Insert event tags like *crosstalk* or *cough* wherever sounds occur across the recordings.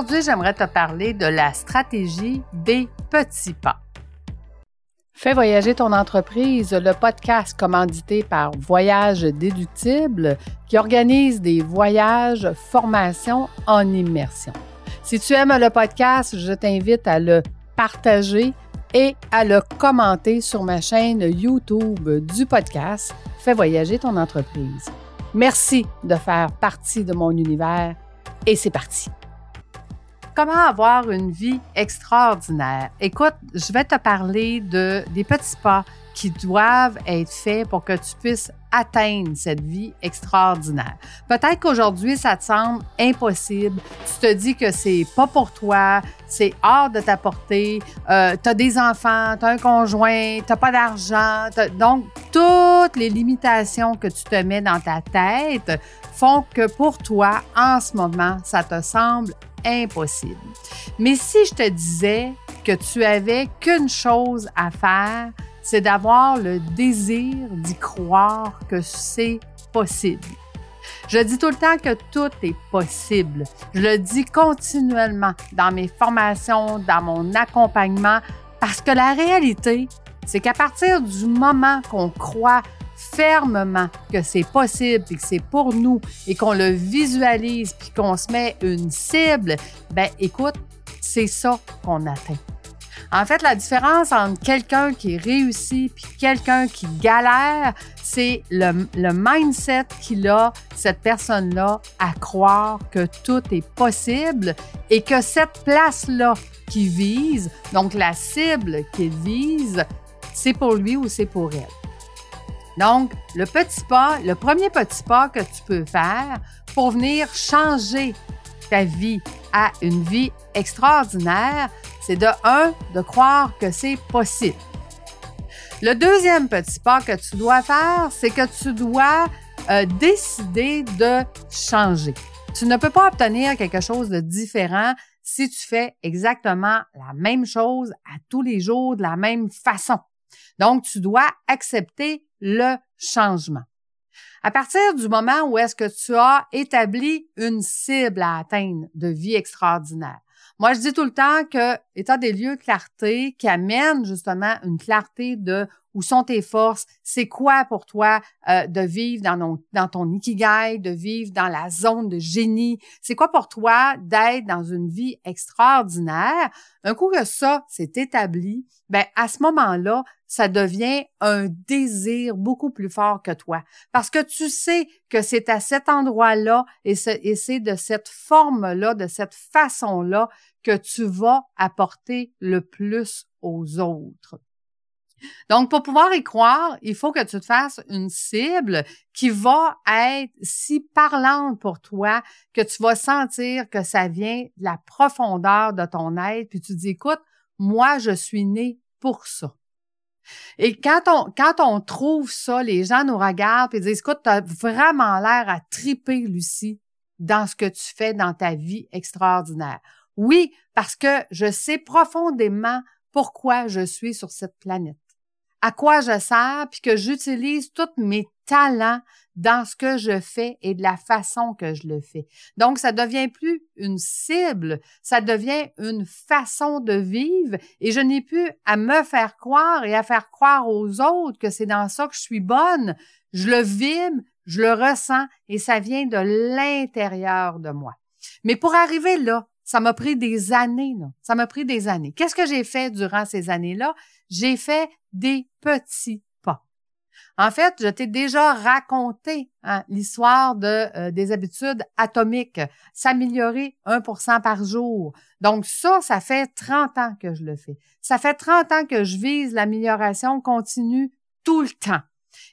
Aujourd'hui, j'aimerais te parler de la stratégie des petits pas. Fais voyager ton entreprise, le podcast commandité par Voyage Déductible qui organise des voyages, formations en immersion. Si tu aimes le podcast, je t'invite à le partager et à le commenter sur ma chaîne YouTube du podcast Fais voyager ton entreprise. Merci de faire partie de mon univers et c'est parti. Comment avoir une vie extraordinaire? Écoute, je vais te parler de des petits pas qui doivent être faits pour que tu puisses atteindre cette vie extraordinaire. Peut-être qu'aujourd'hui, ça te semble impossible. Tu te dis que c'est pas pour toi, c'est hors de ta portée. Euh, tu as des enfants, tu as un conjoint, tu pas d'argent. Donc, toutes les limitations que tu te mets dans ta tête font que pour toi, en ce moment, ça te semble impossible. Mais si je te disais que tu avais qu'une chose à faire, c'est d'avoir le désir d'y croire que c'est possible. Je dis tout le temps que tout est possible. Je le dis continuellement dans mes formations, dans mon accompagnement, parce que la réalité, c'est qu'à partir du moment qu'on croit fermement que c'est possible et que c'est pour nous et qu'on le visualise puis qu'on se met une cible, ben écoute, c'est ça qu'on atteint. En fait, la différence entre quelqu'un qui réussit puis quelqu'un qui galère, c'est le, le, mindset qu'il a, cette personne-là, à croire que tout est possible et que cette place-là qu'il vise, donc la cible qu'il vise, c'est pour lui ou c'est pour elle. Donc, le petit pas, le premier petit pas que tu peux faire pour venir changer ta vie à une vie extraordinaire, c'est de un, de croire que c'est possible. Le deuxième petit pas que tu dois faire, c'est que tu dois euh, décider de changer. Tu ne peux pas obtenir quelque chose de différent si tu fais exactement la même chose à tous les jours de la même façon. Donc, tu dois accepter le changement. À partir du moment où est-ce que tu as établi une cible à atteindre de vie extraordinaire, moi, je dis tout le temps que état des lieux clarté qui amène justement une clarté de où sont tes forces, c'est quoi pour toi euh, de vivre dans, ton, ikigai, de vivre dans la zone de génie, c'est quoi pour toi d'être dans une vie extraordinaire? Un coup que ça s'est établi, ben à ce moment-là, ça devient un désir beaucoup plus fort que toi. Parce que tu sais que c'est à cet endroit-là et c'est de cette forme-là, de cette façon-là que tu vas apporter le plus aux autres. Donc, pour pouvoir y croire, il faut que tu te fasses une cible qui va être si parlante pour toi que tu vas sentir que ça vient de la profondeur de ton être, puis tu dis, écoute, moi, je suis né pour ça. Et quand on, quand on trouve ça, les gens nous regardent et disent, écoute, tu as vraiment l'air à triper, Lucie, dans ce que tu fais dans ta vie extraordinaire. Oui, parce que je sais profondément pourquoi je suis sur cette planète à quoi je sers, puis que j'utilise tous mes talents dans ce que je fais et de la façon que je le fais. Donc, ça devient plus une cible, ça devient une façon de vivre et je n'ai plus à me faire croire et à faire croire aux autres que c'est dans ça que je suis bonne. Je le vibre, je le ressens et ça vient de l'intérieur de moi. Mais pour arriver là, ça m'a pris des années, là. Ça m'a pris des années. Qu'est-ce que j'ai fait durant ces années-là? J'ai fait des petits pas. En fait, je t'ai déjà raconté hein, l'histoire de euh, des habitudes atomiques, s'améliorer 1% par jour. Donc ça, ça fait 30 ans que je le fais. Ça fait 30 ans que je vise l'amélioration continue tout le temps.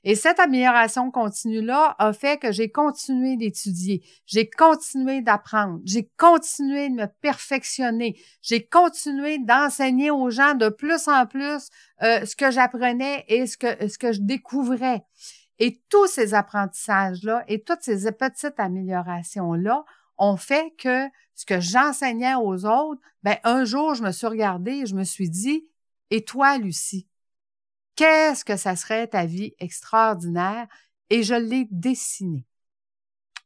Et cette amélioration continue-là a fait que j'ai continué d'étudier, j'ai continué d'apprendre, j'ai continué de me perfectionner, j'ai continué d'enseigner aux gens de plus en plus euh, ce que j'apprenais et ce que, ce que je découvrais. Et tous ces apprentissages-là et toutes ces petites améliorations-là ont fait que ce que j'enseignais aux autres, ben un jour, je me suis regardée et je me suis dit, et toi, Lucie, qu'est-ce que ça serait ta vie extraordinaire? Et je l'ai dessiné.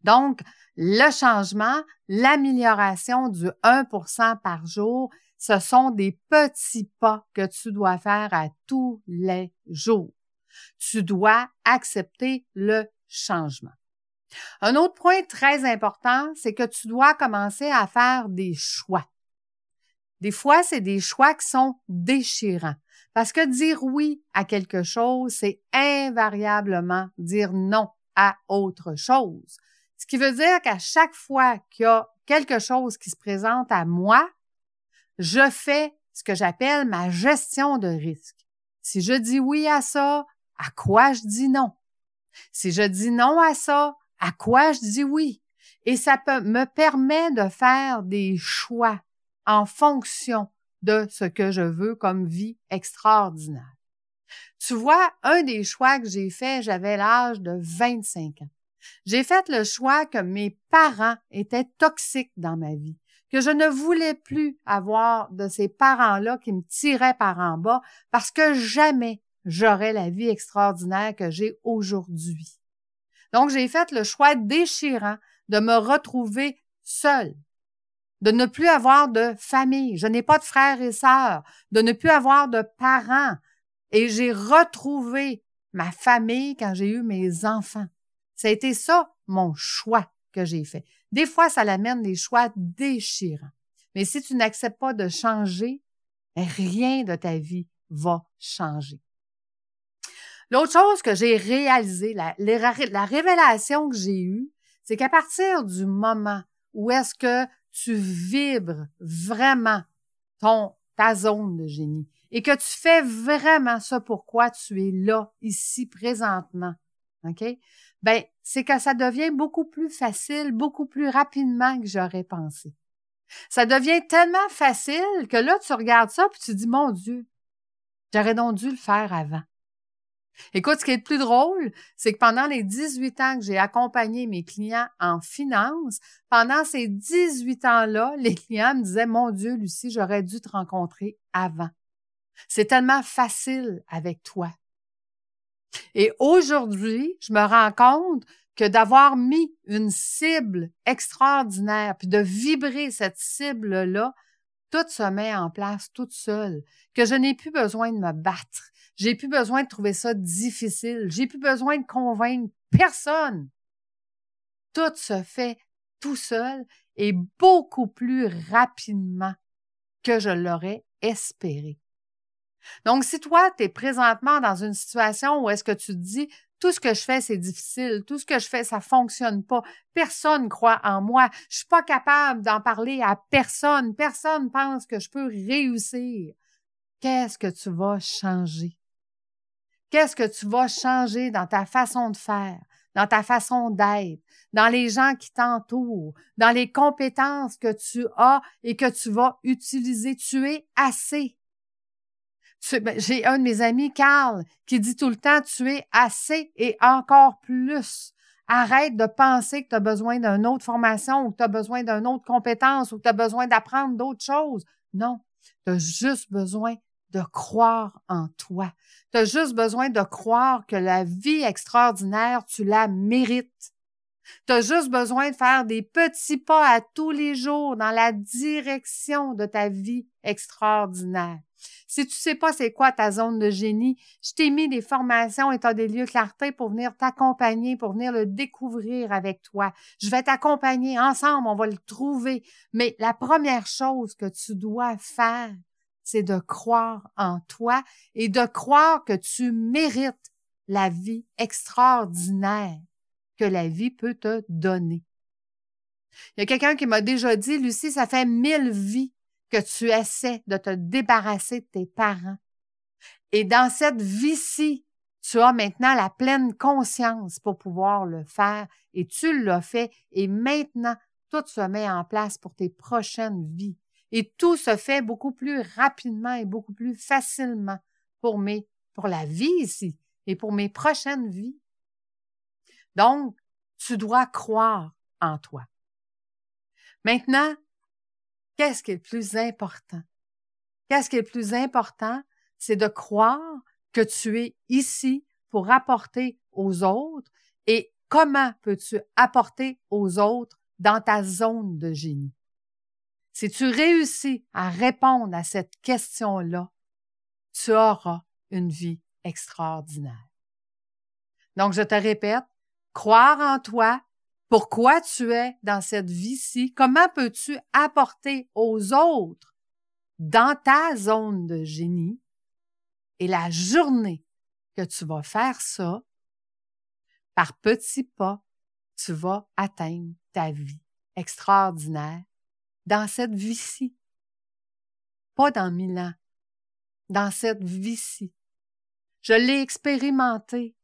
Donc, le changement, l'amélioration du 1% par jour, ce sont des petits pas que tu dois faire à tous les jours. Tu dois accepter le changement. Un autre point très important, c'est que tu dois commencer à faire des choix. Des fois, c'est des choix qui sont déchirants. Parce que dire oui à quelque chose, c'est invariablement dire non à autre chose. Ce qui veut dire qu'à chaque fois qu'il y a quelque chose qui se présente à moi, je fais ce que j'appelle ma gestion de risque. Si je dis oui à ça, à quoi je dis non? Si je dis non à ça, à quoi je dis oui? Et ça me permet de faire des choix en fonction de ce que je veux comme vie extraordinaire. Tu vois, un des choix que j'ai fait, j'avais l'âge de 25 ans. J'ai fait le choix que mes parents étaient toxiques dans ma vie, que je ne voulais plus avoir de ces parents-là qui me tiraient par en bas parce que jamais j'aurais la vie extraordinaire que j'ai aujourd'hui. Donc, j'ai fait le choix déchirant de me retrouver seule, de ne plus avoir de famille. Je n'ai pas de frères et sœurs, de ne plus avoir de parents. Et j'ai retrouvé ma famille quand j'ai eu mes enfants. Ça a été ça, mon choix que j'ai fait. Des fois, ça l'amène des choix déchirants. Mais si tu n'acceptes pas de changer, rien de ta vie va changer. L'autre chose que j'ai réalisé, la, la révélation que j'ai eue, c'est qu'à partir du moment où est-ce que tu vibres vraiment ton, ta zone de génie et que tu fais vraiment ça pourquoi tu es là, ici, présentement, OK? Ben, c'est que ça devient beaucoup plus facile, beaucoup plus rapidement que j'aurais pensé. Ça devient tellement facile que là, tu regardes ça puis tu dis, mon Dieu, j'aurais donc dû le faire avant. Écoute, ce qui est le plus drôle, c'est que pendant les 18 ans que j'ai accompagné mes clients en finance, pendant ces 18 ans-là, *laughs* les clients me disaient, mon Dieu, Lucie, j'aurais dû te rencontrer avant. C'est tellement facile avec toi. Et aujourd'hui, je me rends compte que d'avoir mis une cible extraordinaire, puis de vibrer cette cible-là, tout se met en place toute seule, que je n'ai plus besoin de me battre, j'ai plus besoin de trouver ça difficile. J'ai plus besoin de convaincre personne. Tout se fait tout seul et beaucoup plus rapidement que je l'aurais espéré. Donc, si toi, tu es présentement dans une situation où est-ce que tu te dis, tout ce que je fais, c'est difficile, tout ce que je fais, ça fonctionne pas, personne croit en moi, je suis pas capable d'en parler à personne, personne pense que je peux réussir, qu'est-ce que tu vas changer? Qu'est-ce que tu vas changer dans ta façon de faire, dans ta façon d'être, dans les gens qui t'entourent, dans les compétences que tu as et que tu vas utiliser? Tu es assez. Ben, j'ai un de mes amis, Carl, qui dit tout le temps, tu es assez et encore plus. Arrête de penser que tu as besoin d'une autre formation ou que tu as besoin d'une autre compétence ou que tu as besoin d'apprendre d'autres choses. Non, tu as juste besoin de croire en toi. Tu as juste besoin de croire que la vie extraordinaire, tu la mérites. Tu as juste besoin de faire des petits pas à tous les jours dans la direction de ta vie extraordinaire. Si tu sais pas c'est quoi ta zone de génie, je t'ai mis des formations état des lieux clarté pour venir t'accompagner, pour venir le découvrir avec toi. Je vais t'accompagner ensemble, on va le trouver. Mais la première chose que tu dois faire, c'est de croire en toi et de croire que tu mérites la vie extraordinaire que la vie peut te donner. Il y a quelqu'un qui m'a déjà dit, Lucie, ça fait mille vies que tu essaies de te débarrasser de tes parents. Et dans cette vie-ci, tu as maintenant la pleine conscience pour pouvoir le faire et tu l'as fait et maintenant tout se met en place pour tes prochaines vies. Et tout se fait beaucoup plus rapidement et beaucoup plus facilement pour mes, pour la vie ici et pour mes prochaines vies. Donc, tu dois croire en toi. Maintenant, qu'est-ce qui est le plus important? Qu'est-ce qui est le plus important? C'est de croire que tu es ici pour apporter aux autres et comment peux-tu apporter aux autres dans ta zone de génie? Si tu réussis à répondre à cette question-là, tu auras une vie extraordinaire. Donc, je te répète, croire en toi, pourquoi tu es dans cette vie-ci, comment peux-tu apporter aux autres dans ta zone de génie et la journée que tu vas faire ça, par petits pas, tu vas atteindre ta vie extraordinaire dans cette vie-ci. Pas dans mille ans, dans cette vie-ci. Je l'ai expérimenté,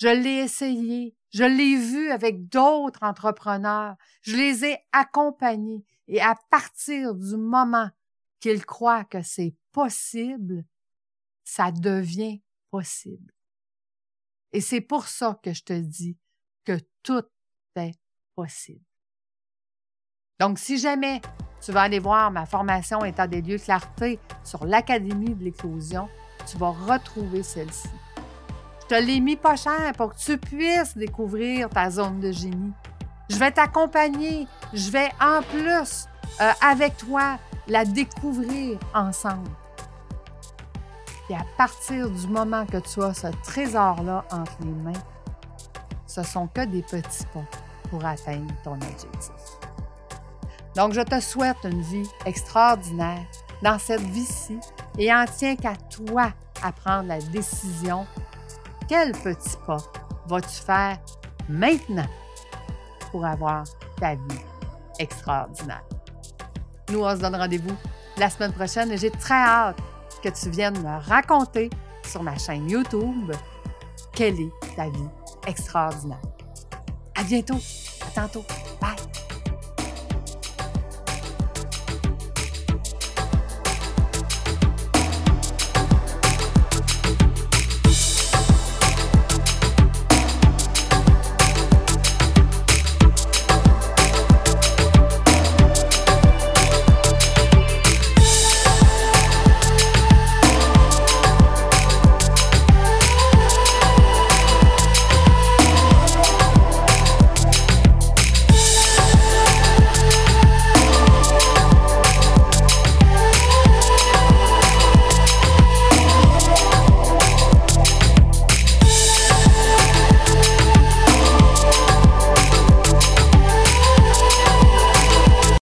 je l'ai essayé, je l'ai vu avec d'autres entrepreneurs, je les ai accompagnés et à partir du moment qu'ils croient que c'est possible, ça devient possible. Et c'est pour ça que je te dis que tout est possible. Donc, si jamais tu vas aller voir ma formation État des lieux clarté sur l'Académie de l'éclosion, tu vas retrouver celle-ci. Je te l'ai mis pas cher pour que tu puisses découvrir ta zone de génie. Je vais t'accompagner. Je vais en plus, euh, avec toi, la découvrir ensemble. Et à partir du moment que tu as ce trésor-là entre les mains, ce sont que des petits pas pour atteindre ton objectif. Donc, je te souhaite une vie extraordinaire dans cette vie-ci et en tient qu'à toi à prendre la décision. Quel petit pas vas-tu faire maintenant pour avoir ta vie extraordinaire? Nous, on se donne rendez-vous la semaine prochaine et j'ai très hâte que tu viennes me raconter sur ma chaîne YouTube quelle est ta vie extraordinaire. À bientôt. À tantôt. Bye.